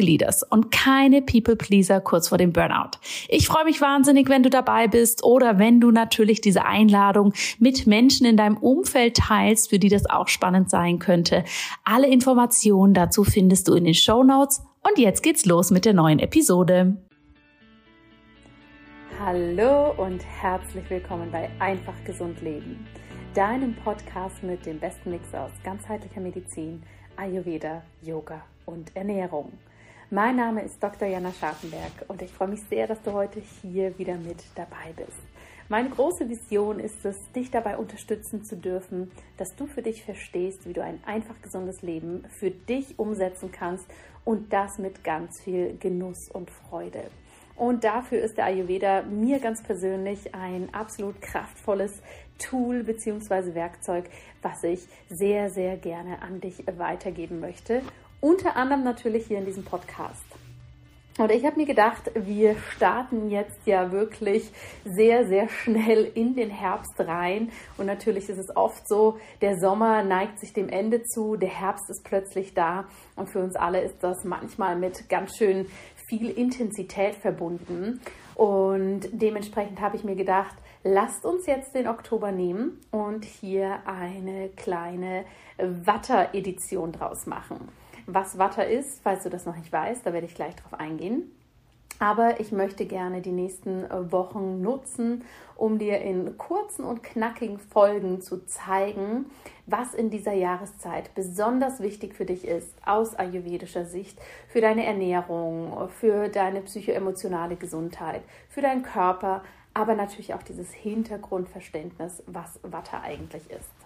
Leaders und keine People Pleaser kurz vor dem Burnout. Ich freue mich wahnsinnig, wenn du dabei bist oder wenn du natürlich diese Einladung mit Menschen in deinem Umfeld teilst, für die das auch spannend sein könnte. Alle Informationen dazu findest du in den Show Notes. Und jetzt geht's los mit der neuen Episode. Hallo und herzlich willkommen bei Einfach Gesund Leben, deinem Podcast mit dem besten Mix aus ganzheitlicher Medizin, Ayurveda, Yoga und Ernährung. Mein Name ist Dr. Jana Scharfenberg und ich freue mich sehr, dass du heute hier wieder mit dabei bist. Meine große Vision ist es, dich dabei unterstützen zu dürfen, dass du für dich verstehst, wie du ein einfach gesundes Leben für dich umsetzen kannst und das mit ganz viel Genuss und Freude. Und dafür ist der Ayurveda mir ganz persönlich ein absolut kraftvolles Tool bzw. Werkzeug, was ich sehr, sehr gerne an dich weitergeben möchte unter anderem natürlich hier in diesem Podcast. Und ich habe mir gedacht, wir starten jetzt ja wirklich sehr, sehr schnell in den Herbst rein. Und natürlich ist es oft so, der Sommer neigt sich dem Ende zu, der Herbst ist plötzlich da. Und für uns alle ist das manchmal mit ganz schön viel Intensität verbunden. Und dementsprechend habe ich mir gedacht, lasst uns jetzt den Oktober nehmen und hier eine kleine Watter-Edition draus machen. Was Watter ist, falls du das noch nicht weißt, da werde ich gleich drauf eingehen. Aber ich möchte gerne die nächsten äh, Wochen nutzen, um dir in kurzen und knackigen Folgen zu zeigen, was in dieser Jahreszeit besonders wichtig für dich ist, aus ayurvedischer Sicht, für deine Ernährung, für deine psychoemotionale Gesundheit, für deinen Körper, aber natürlich auch dieses Hintergrundverständnis, was Watter eigentlich ist.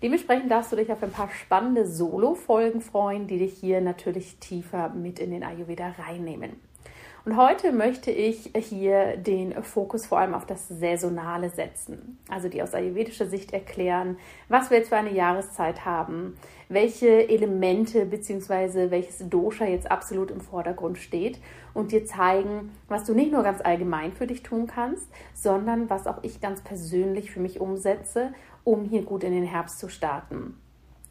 Dementsprechend darfst du dich auf ein paar spannende Solo-Folgen freuen, die dich hier natürlich tiefer mit in den Ayurveda reinnehmen. Und heute möchte ich hier den Fokus vor allem auf das Saisonale setzen. Also die aus ayurvedischer Sicht erklären, was wir jetzt für eine Jahreszeit haben, welche Elemente bzw. welches Dosha jetzt absolut im Vordergrund steht und dir zeigen, was du nicht nur ganz allgemein für dich tun kannst, sondern was auch ich ganz persönlich für mich umsetze um hier gut in den Herbst zu starten.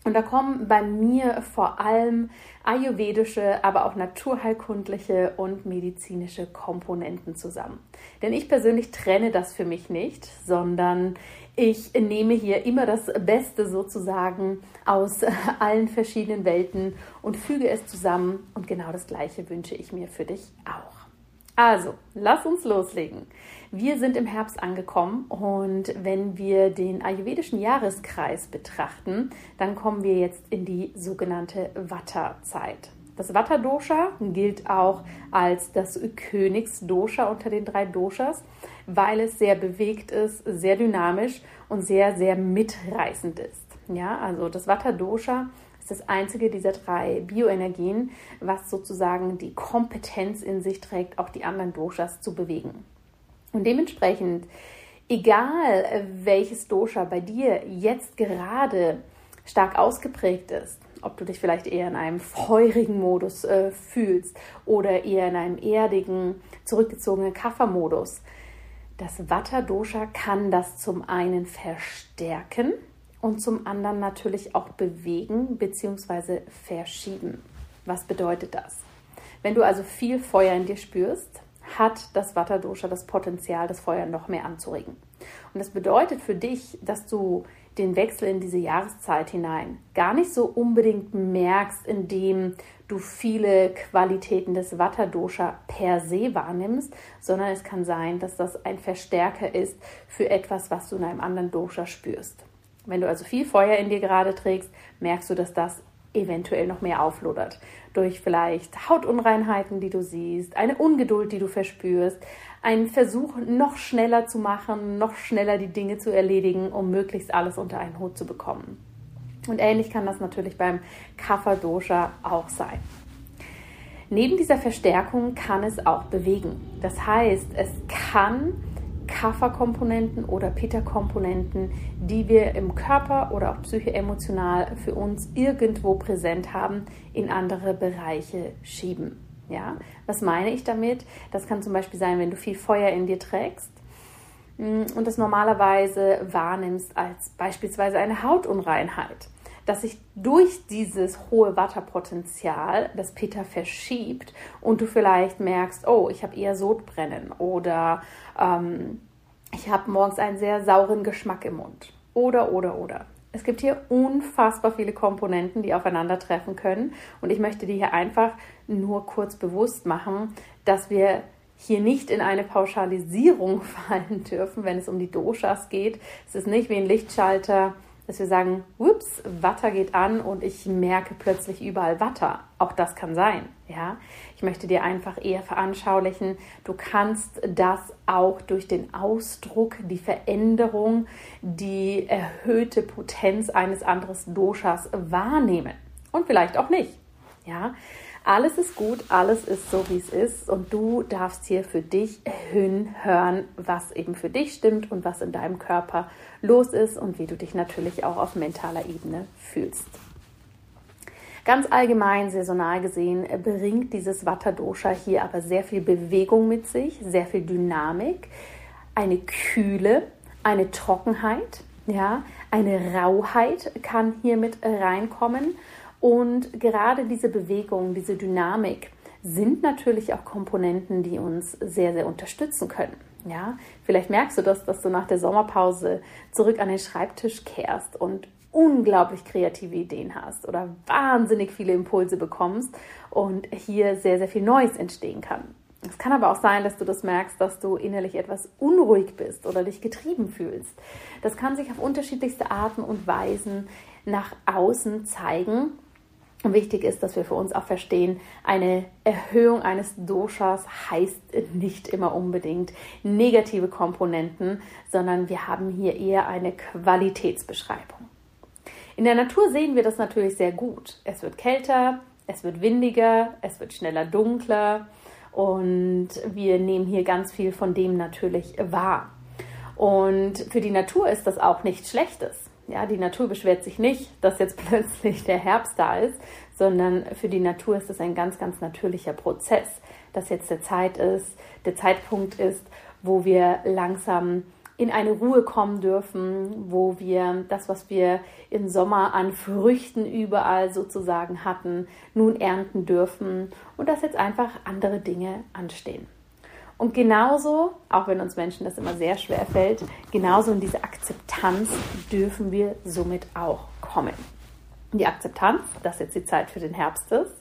Und da kommen bei mir vor allem ayurvedische, aber auch naturheilkundliche und medizinische Komponenten zusammen. Denn ich persönlich trenne das für mich nicht, sondern ich nehme hier immer das Beste sozusagen aus allen verschiedenen Welten und füge es zusammen. Und genau das Gleiche wünsche ich mir für dich auch. Also, lass uns loslegen. Wir sind im Herbst angekommen und wenn wir den ayurvedischen Jahreskreis betrachten, dann kommen wir jetzt in die sogenannte Vata-Zeit. Das Vata-Dosha gilt auch als das Königsdosha unter den drei Doshas, weil es sehr bewegt ist, sehr dynamisch und sehr, sehr mitreißend ist. Ja, also das Vata-Dosha ist das einzige dieser drei Bioenergien, was sozusagen die Kompetenz in sich trägt, auch die anderen Doshas zu bewegen. Und dementsprechend, egal welches Dosha bei dir jetzt gerade stark ausgeprägt ist, ob du dich vielleicht eher in einem feurigen Modus äh, fühlst oder eher in einem erdigen, zurückgezogenen Kapha-Modus, das Vata-Dosha kann das zum einen verstärken und zum anderen natürlich auch bewegen bzw. verschieben. Was bedeutet das? Wenn du also viel Feuer in dir spürst, hat das Vata-Dosha das Potenzial, das Feuer noch mehr anzuregen. Und das bedeutet für dich, dass du den Wechsel in diese Jahreszeit hinein gar nicht so unbedingt merkst, indem du viele Qualitäten des Vata-Dosha per se wahrnimmst, sondern es kann sein, dass das ein Verstärker ist für etwas, was du in einem anderen Dosha spürst. Wenn du also viel Feuer in dir gerade trägst, merkst du, dass das eventuell noch mehr auflodert. Durch vielleicht Hautunreinheiten, die du siehst, eine Ungeduld, die du verspürst, einen Versuch, noch schneller zu machen, noch schneller die Dinge zu erledigen, um möglichst alles unter einen Hut zu bekommen. Und ähnlich kann das natürlich beim Kapha-Dosha auch sein. Neben dieser Verstärkung kann es auch bewegen. Das heißt, es kann Kapha-Komponenten oder Pitta-Komponenten, die wir im Körper oder auch psychoemotional für uns irgendwo präsent haben, in andere Bereiche schieben. Ja, was meine ich damit? Das kann zum Beispiel sein, wenn du viel Feuer in dir trägst mm, und das normalerweise wahrnimmst als beispielsweise eine Hautunreinheit dass sich durch dieses hohe Watterpotenzial das Pitta verschiebt und du vielleicht merkst, oh, ich habe eher Sodbrennen oder ähm, ich habe morgens einen sehr sauren Geschmack im Mund. Oder, oder, oder. Es gibt hier unfassbar viele Komponenten, die aufeinandertreffen können. Und ich möchte dir hier einfach nur kurz bewusst machen, dass wir hier nicht in eine Pauschalisierung fallen dürfen, wenn es um die Doshas geht. Es ist nicht wie ein Lichtschalter, dass wir sagen, ups, Watter geht an und ich merke plötzlich überall Watter. Auch das kann sein, ja. Ich möchte dir einfach eher veranschaulichen, du kannst das auch durch den Ausdruck, die Veränderung, die erhöhte Potenz eines anderen Doshas wahrnehmen. Und vielleicht auch nicht, ja. Alles ist gut, alles ist so, wie es ist und du darfst hier für dich hinhören, was eben für dich stimmt und was in deinem Körper los ist und wie du dich natürlich auch auf mentaler Ebene fühlst. Ganz allgemein, saisonal gesehen, bringt dieses Vata-Dosha hier aber sehr viel Bewegung mit sich, sehr viel Dynamik, eine Kühle, eine Trockenheit, ja, eine Rauheit kann hier mit reinkommen und gerade diese Bewegung, diese Dynamik sind natürlich auch Komponenten, die uns sehr, sehr unterstützen können. Ja, vielleicht merkst du das, dass du nach der Sommerpause zurück an den Schreibtisch kehrst und unglaublich kreative Ideen hast oder wahnsinnig viele Impulse bekommst und hier sehr, sehr viel Neues entstehen kann. Es kann aber auch sein, dass du das merkst, dass du innerlich etwas unruhig bist oder dich getrieben fühlst. Das kann sich auf unterschiedlichste Arten und Weisen nach außen zeigen Wichtig ist, dass wir für uns auch verstehen, eine Erhöhung eines Doshas heißt nicht immer unbedingt negative Komponenten, sondern wir haben hier eher eine Qualitätsbeschreibung. In der Natur sehen wir das natürlich sehr gut. Es wird kälter, es wird windiger, es wird schneller dunkler und wir nehmen hier ganz viel von dem natürlich wahr. Und für die Natur ist das auch nichts Schlechtes. Ja, die Natur beschwert sich nicht, dass jetzt plötzlich der Herbst da ist, sondern für die Natur ist es ein ganz, ganz natürlicher Prozess, dass jetzt der Zeit ist, der Zeitpunkt ist, wo wir langsam in eine Ruhe kommen dürfen, wo wir das, was wir im Sommer an Früchten überall sozusagen hatten, nun ernten dürfen und dass jetzt einfach andere Dinge anstehen. Und genauso, auch wenn uns Menschen das immer sehr schwer fällt, genauso in diese Akzeptanz dürfen wir somit auch kommen. Die Akzeptanz, dass jetzt die Zeit für den Herbst ist,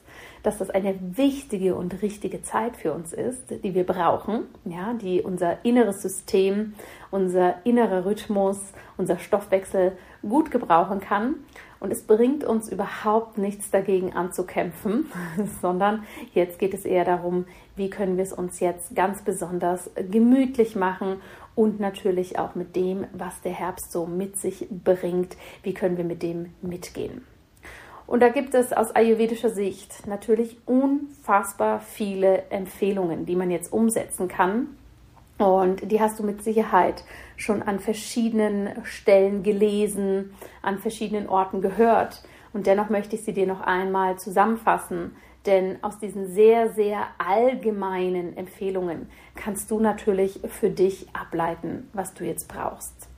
dass das eine wichtige und richtige Zeit für uns ist, die wir brauchen, ja, die unser inneres System, unser innerer Rhythmus, unser Stoffwechsel gut gebrauchen kann und es bringt uns überhaupt nichts dagegen anzukämpfen, sondern jetzt geht es eher darum, wie können wir es uns jetzt ganz besonders gemütlich machen und natürlich auch mit dem, was der Herbst so mit sich bringt, wie können wir mit dem mitgehen. Und da gibt es aus ayurvedischer Sicht natürlich unfassbar viele Empfehlungen, die man jetzt umsetzen kann, und die hast du mit Sicherheit schon an verschiedenen Stellen gelesen, an verschiedenen Orten gehört. Und dennoch möchte ich sie dir noch einmal zusammenfassen, denn aus diesen sehr, sehr allgemeinen Empfehlungen kannst du natürlich für dich ableiten, was du jetzt brauchst.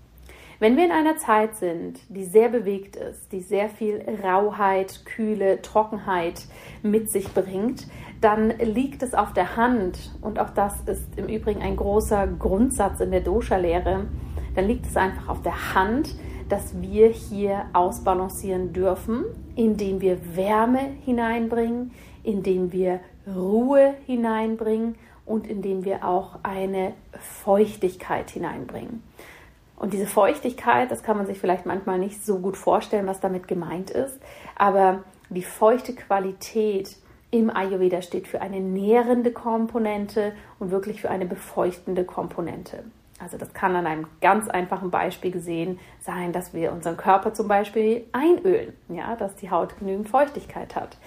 Wenn wir in einer Zeit sind, die sehr bewegt ist, die sehr viel Rauheit, Kühle, Trockenheit mit sich bringt, dann liegt es auf der Hand, und auch das ist im Übrigen ein großer Grundsatz in der Dosha-Lehre, dann liegt es einfach auf der Hand, dass wir hier ausbalancieren dürfen, indem wir Wärme hineinbringen, indem wir Ruhe hineinbringen und indem wir auch eine Feuchtigkeit hineinbringen. Und diese Feuchtigkeit, das kann man sich vielleicht manchmal nicht so gut vorstellen, was damit gemeint ist, aber die feuchte Qualität im Ayurveda steht für eine nährende Komponente und wirklich für eine befeuchtende Komponente. Also das kann an einem ganz einfachen Beispiel gesehen sein, dass wir unseren Körper zum Beispiel einölen, ja, dass die Haut genügend Feuchtigkeit hat.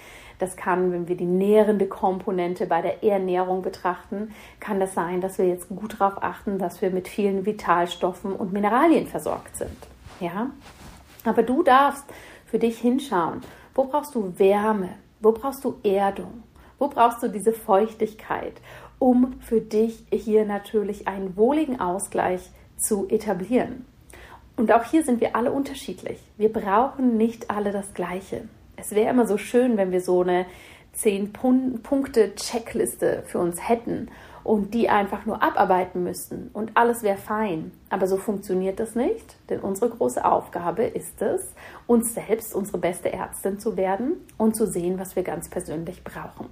Das kann, wenn wir die nährende Komponente bei der Ernährung betrachten, kann das sein, dass wir jetzt gut darauf achten, dass wir mit vielen Vitalstoffen und Mineralien versorgt sind. Ja? Aber du darfst für dich hinschauen, wo brauchst du Wärme, wo brauchst du Erdung, wo brauchst du diese Feuchtigkeit, um für dich hier natürlich einen wohligen Ausgleich zu etablieren. Und auch hier sind wir alle unterschiedlich. Wir brauchen nicht alle das Gleiche es wäre immer so schön, wenn wir so eine 10-Punkte-Checkliste für uns hätten und die einfach nur abarbeiten müssten und alles wäre fein. Aber so funktioniert das nicht, denn unsere große Aufgabe ist es, uns selbst unsere beste Ärztin zu werden und zu sehen, was wir ganz persönlich brauchen.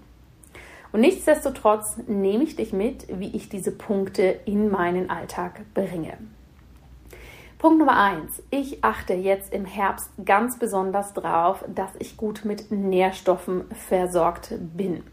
Und nichtsdestotrotz nehme ich dich mit, wie ich diese Punkte in meinen Alltag bringe. Punkt Nummer eins. Ich achte jetzt im Herbst ganz besonders darauf, dass ich gut mit Nährstoffen versorgt bin.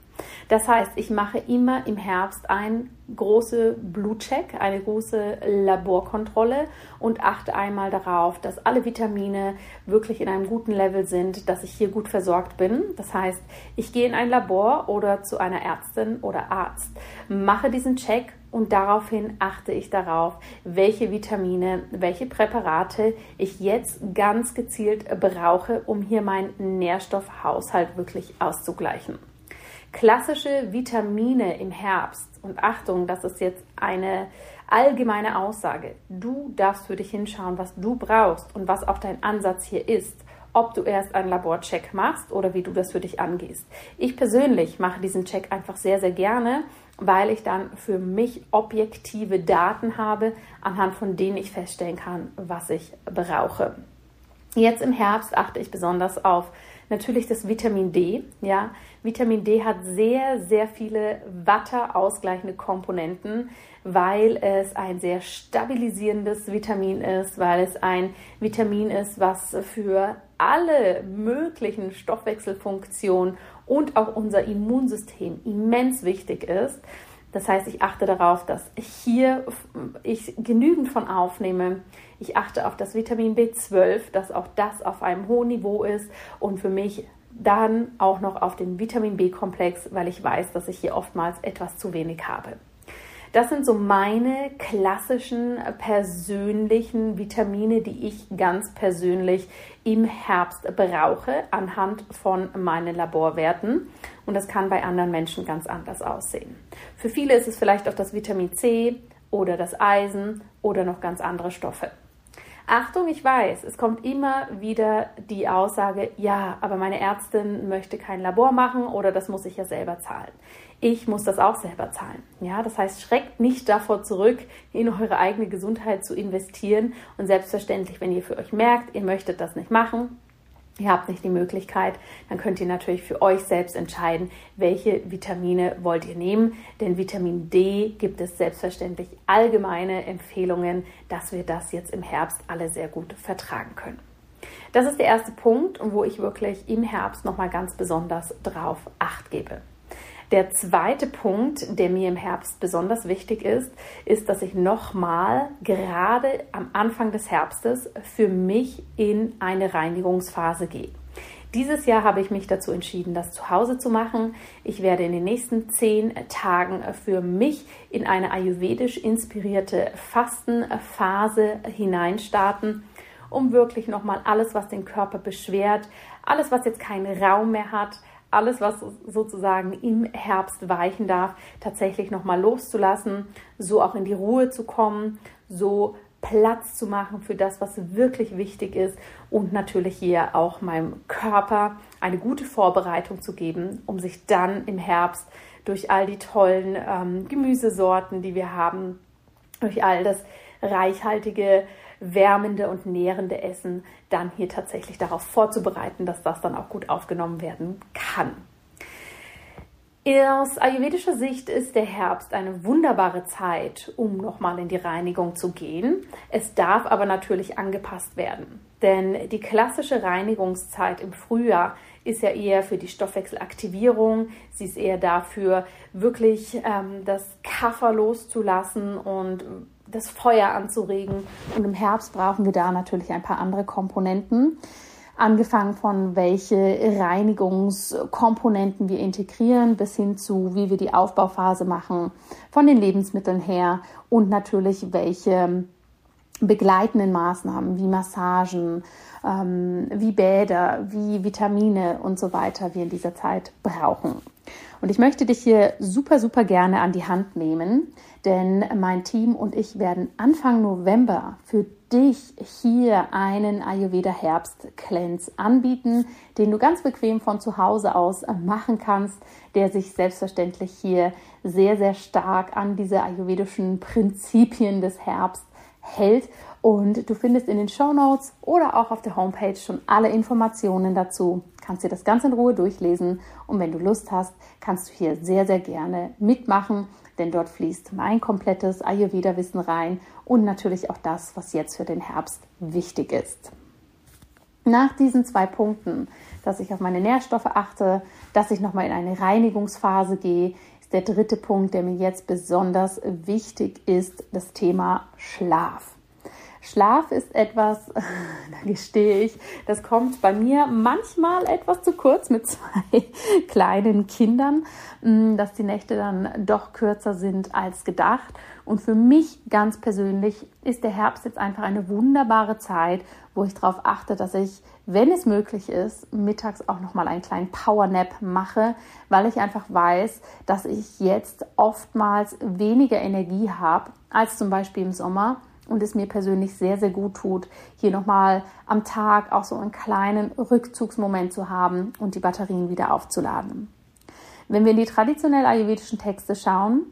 Das heißt, ich mache immer im Herbst einen großen Blutcheck, eine große Laborkontrolle und achte einmal darauf, dass alle Vitamine wirklich in einem guten Level sind, dass ich hier gut versorgt bin. Das heißt, ich gehe in ein Labor oder zu einer Ärztin oder Arzt, mache diesen Check und daraufhin achte ich darauf, welche Vitamine, welche Präparate ich jetzt ganz gezielt brauche, um hier meinen Nährstoffhaushalt wirklich auszugleichen. Klassische Vitamine im Herbst und Achtung, das ist jetzt eine allgemeine Aussage. Du darfst für dich hinschauen, was du brauchst und was auch dein Ansatz hier ist ob du erst einen Laborcheck machst oder wie du das für dich angehst. Ich persönlich mache diesen Check einfach sehr, sehr gerne, weil ich dann für mich objektive Daten habe, anhand von denen ich feststellen kann, was ich brauche. Jetzt im Herbst achte ich besonders auf natürlich das Vitamin D. Ja, Vitamin D hat sehr, sehr viele watterausgleichende Komponenten, weil es ein sehr stabilisierendes Vitamin ist, weil es ein Vitamin ist, was für alle möglichen Stoffwechselfunktionen und auch unser Immunsystem immens wichtig ist. Das heißt, ich achte darauf, dass hier ich genügend von aufnehme. Ich achte auf das Vitamin B12, dass auch das auf einem hohen Niveau ist und für mich dann auch noch auf den Vitamin B-Komplex, weil ich weiß, dass ich hier oftmals etwas zu wenig habe. Das sind so meine klassischen persönlichen Vitamine, die ich ganz persönlich im Herbst brauche anhand von meinen Laborwerten. Und das kann bei anderen Menschen ganz anders aussehen. Für viele ist es vielleicht auch das Vitamin C oder das Eisen oder noch ganz andere Stoffe. Achtung, ich weiß, es kommt immer wieder die Aussage, ja, aber meine Ärztin möchte kein Labor machen oder das muss ich ja selber zahlen ich muss das auch selber zahlen. Ja, das heißt, schreckt nicht davor zurück, in eure eigene Gesundheit zu investieren. Und selbstverständlich, wenn ihr für euch merkt, ihr möchtet das nicht machen, ihr habt nicht die Möglichkeit, dann könnt ihr natürlich für euch selbst entscheiden, welche Vitamine wollt ihr nehmen. Denn Vitamin D gibt es selbstverständlich allgemeine Empfehlungen, dass wir das jetzt im Herbst alle sehr gut vertragen können. Das ist der erste Punkt, wo ich wirklich im Herbst nochmal ganz besonders drauf acht gebe. Der zweite Punkt, der mir im Herbst besonders wichtig ist, ist, dass ich nochmal gerade am Anfang des Herbstes für mich in eine Reinigungsphase gehe. Dieses Jahr habe ich mich dazu entschieden, das zu Hause zu machen. Ich werde in den nächsten zehn Tagen für mich in eine ayurvedisch inspirierte Fastenphase hineinstarten, um wirklich nochmal alles, was den Körper beschwert, alles, was jetzt keinen Raum mehr hat, alles, was sozusagen im Herbst weichen darf, tatsächlich nochmal loszulassen, so auch in die Ruhe zu kommen, so Platz zu machen für das, was wirklich wichtig ist und natürlich hier auch meinem Körper eine gute Vorbereitung zu geben, um sich dann im Herbst durch all die tollen ähm, Gemüsesorten, die wir haben, durch all das reichhaltige wärmende und nährende Essen dann hier tatsächlich darauf vorzubereiten, dass das dann auch gut aufgenommen werden kann. Aus ayurvedischer Sicht ist der Herbst eine wunderbare Zeit, um nochmal in die Reinigung zu gehen. Es darf aber natürlich angepasst werden, denn die klassische Reinigungszeit im Frühjahr ist ja eher für die Stoffwechselaktivierung. Sie ist eher dafür, wirklich ähm, das Kaffer loszulassen und das Feuer anzuregen. Und im Herbst brauchen wir da natürlich ein paar andere Komponenten angefangen von welche Reinigungskomponenten wir integrieren, bis hin zu, wie wir die Aufbauphase machen, von den Lebensmitteln her und natürlich welche begleitenden Maßnahmen wie Massagen, ähm, wie Bäder, wie Vitamine und so weiter wir in dieser Zeit brauchen. Und ich möchte dich hier super, super gerne an die Hand nehmen, denn mein Team und ich werden Anfang November für dich hier einen Ayurveda Herbst Cleanse anbieten, den du ganz bequem von zu Hause aus machen kannst, der sich selbstverständlich hier sehr, sehr stark an diese ayurvedischen Prinzipien des Herbst hält. Und du findest in den Show Notes oder auch auf der Homepage schon alle Informationen dazu. Kannst dir das ganz in Ruhe durchlesen. Und wenn du Lust hast, kannst du hier sehr, sehr gerne mitmachen denn dort fließt mein komplettes Ayurveda-Wissen rein und natürlich auch das, was jetzt für den Herbst wichtig ist. Nach diesen zwei Punkten, dass ich auf meine Nährstoffe achte, dass ich nochmal in eine Reinigungsphase gehe, ist der dritte Punkt, der mir jetzt besonders wichtig ist, das Thema Schlaf. Schlaf ist etwas, da gestehe ich, das kommt bei mir manchmal etwas zu kurz mit zwei kleinen Kindern, mm, dass die Nächte dann doch kürzer sind als gedacht. Und für mich ganz persönlich ist der Herbst jetzt einfach eine wunderbare Zeit, wo ich darauf achte, dass ich, wenn es möglich ist, mittags auch nochmal einen kleinen Powernap mache, weil ich einfach weiß, dass ich jetzt oftmals weniger Energie habe als zum Beispiel im Sommer und es mir persönlich sehr, sehr gut tut, hier nochmal am Tag auch so einen kleinen Rückzugsmoment zu haben und die Batterien wieder aufzuladen. Wenn wir in die traditionell ayurvedischen Texte schauen,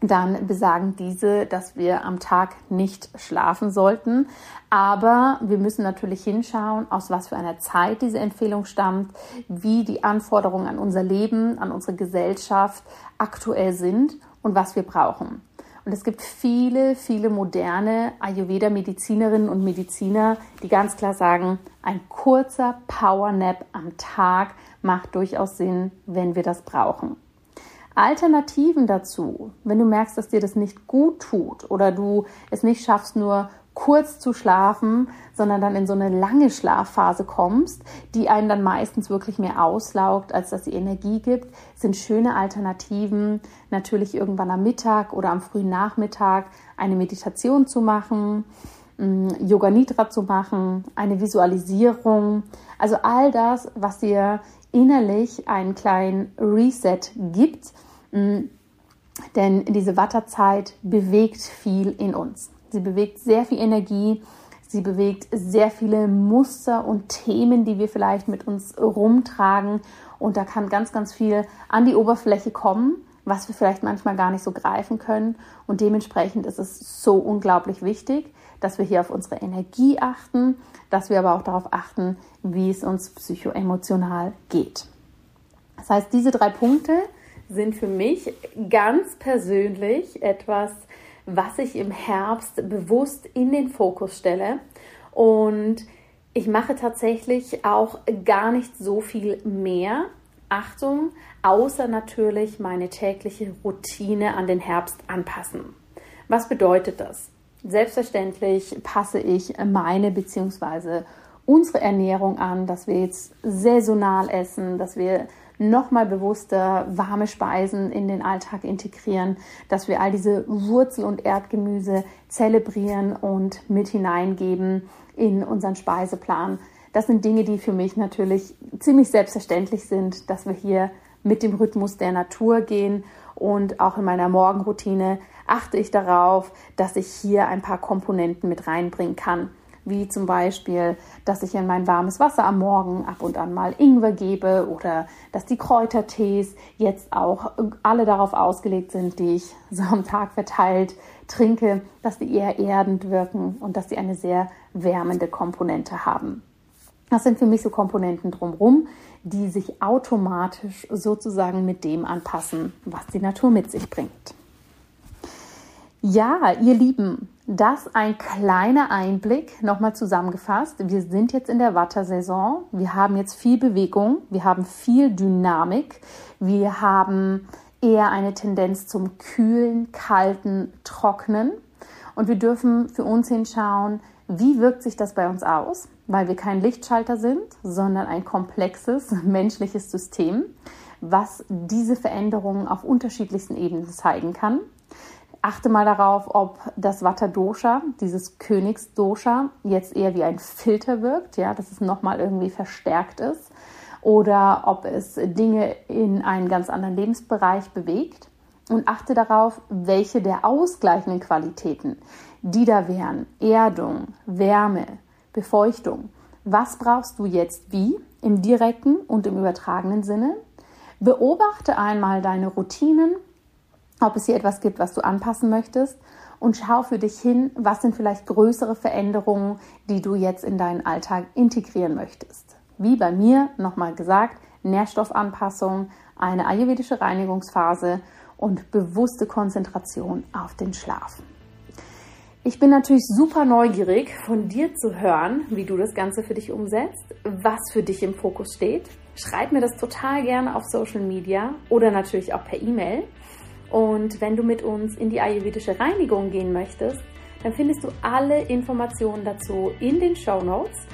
dann besagen diese, dass wir am Tag nicht schlafen sollten. Aber wir müssen natürlich hinschauen, aus was für einer Zeit diese Empfehlung stammt, wie die Anforderungen an unser Leben, an unsere Gesellschaft aktuell sind und was wir brauchen. Und es gibt viele, viele moderne Ayurveda-Medizinerinnen und Mediziner, die ganz klar sagen, ein kurzer Powernap am Tag macht durchaus Sinn, wenn wir das brauchen. Alternativen dazu, wenn du merkst, dass dir das nicht gut tut oder du es nicht schaffst, nur kurz zu schlafen, sondern dann in so eine lange Schlafphase kommst, die einen dann meistens wirklich mehr auslaugt, als dass sie Energie gibt, sind schöne Alternativen, natürlich irgendwann am Mittag oder am frühen Nachmittag eine Meditation zu machen, mm, Yoga Nidra zu machen, eine Visualisierung, also all das, was dir innerlich einen kleinen Reset gibt, mm, denn diese Watterzeit bewegt viel in uns. Sie bewegt sehr viel Energie. Sie bewegt sehr viele Muster und Themen, die wir vielleicht mit uns rumtragen. Und da kann ganz, ganz viel an die Oberfläche kommen, was wir vielleicht manchmal gar nicht so greifen können. Und dementsprechend ist es so unglaublich wichtig, dass wir hier auf unsere Energie achten, dass wir aber auch darauf achten, wie es uns psychoemotional geht. Das heißt, diese drei Punkte sind für mich ganz persönlich etwas, was ich im Herbst bewusst in den Fokus stelle. Und ich mache tatsächlich auch gar nicht so viel mehr. Achtung, außer natürlich meine tägliche Routine an den Herbst anpassen. Was bedeutet das? Selbstverständlich passe ich meine bzw. unsere Ernährung an, dass wir jetzt saisonal essen, dass wir nochmal bewusster warme Speisen in den Alltag integrieren, dass wir all diese Wurzel- und Erdgemüse zelebrieren und mit hineingeben in unseren Speiseplan. Das sind Dinge, die für mich natürlich ziemlich selbstverständlich sind, dass wir hier mit dem Rhythmus der Natur gehen und auch in meiner Morgenroutine achte ich darauf, dass ich hier ein paar Komponenten mit reinbringen kann. Wie zum Beispiel, dass ich in mein warmes Wasser am Morgen ab und an mal Ingwer gebe oder dass die Kräutertees jetzt auch alle darauf ausgelegt sind, die ich so am Tag verteilt trinke, dass die eher erdend wirken und dass sie eine sehr wärmende Komponente haben. Das sind für mich so Komponenten drumherum, die sich automatisch sozusagen mit dem anpassen, was die Natur mit sich bringt. Ja, ihr Lieben, das ein kleiner Einblick, nochmal zusammengefasst. Wir sind jetzt in der Wattersaison. Wir haben jetzt viel Bewegung, wir haben viel Dynamik, wir haben eher eine Tendenz zum kühlen, kalten, trocknen. Und wir dürfen für uns hinschauen, wie wirkt sich das bei uns aus, weil wir kein Lichtschalter sind, sondern ein komplexes menschliches System, was diese Veränderungen auf unterschiedlichsten Ebenen zeigen kann. Achte mal darauf, ob das Vata Dosha, dieses Königsdosha, jetzt eher wie ein Filter wirkt, ja, dass es nochmal irgendwie verstärkt ist, oder ob es Dinge in einen ganz anderen Lebensbereich bewegt. Und achte darauf, welche der ausgleichenden Qualitäten, die da wären, Erdung, Wärme, Befeuchtung, was brauchst du jetzt wie im direkten und im übertragenen Sinne? Beobachte einmal deine Routinen ob es hier etwas gibt, was du anpassen möchtest und schau für dich hin, was sind vielleicht größere Veränderungen, die du jetzt in deinen Alltag integrieren möchtest. Wie bei mir nochmal gesagt, Nährstoffanpassung, eine ayurvedische Reinigungsphase und bewusste Konzentration auf den Schlaf. Ich bin natürlich super neugierig, von dir zu hören, wie du das Ganze für dich umsetzt, was für dich im Fokus steht. Schreib mir das total gerne auf Social Media oder natürlich auch per E-Mail. Und wenn du mit uns in die ayurvedische Reinigung gehen möchtest, dann findest du alle Informationen dazu in den Show Notes.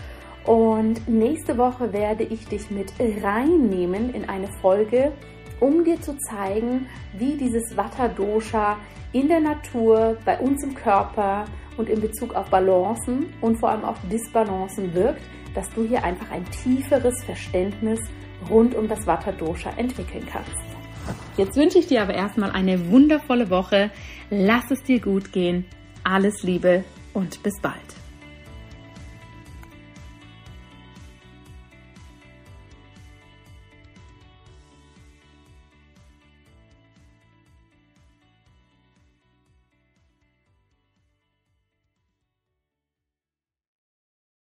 Und nächste Woche werde ich dich mit reinnehmen in eine Folge, um dir zu zeigen, wie dieses Vata Dosha in der Natur, bei uns im Körper und in Bezug auf Balancen und vor allem auf Disbalancen wirkt, dass du hier einfach ein tieferes Verständnis rund um das Vata Dosha entwickeln kannst. Jetzt wünsche ich dir aber erstmal eine wundervolle Woche. Lass es dir gut gehen. Alles Liebe und bis bald.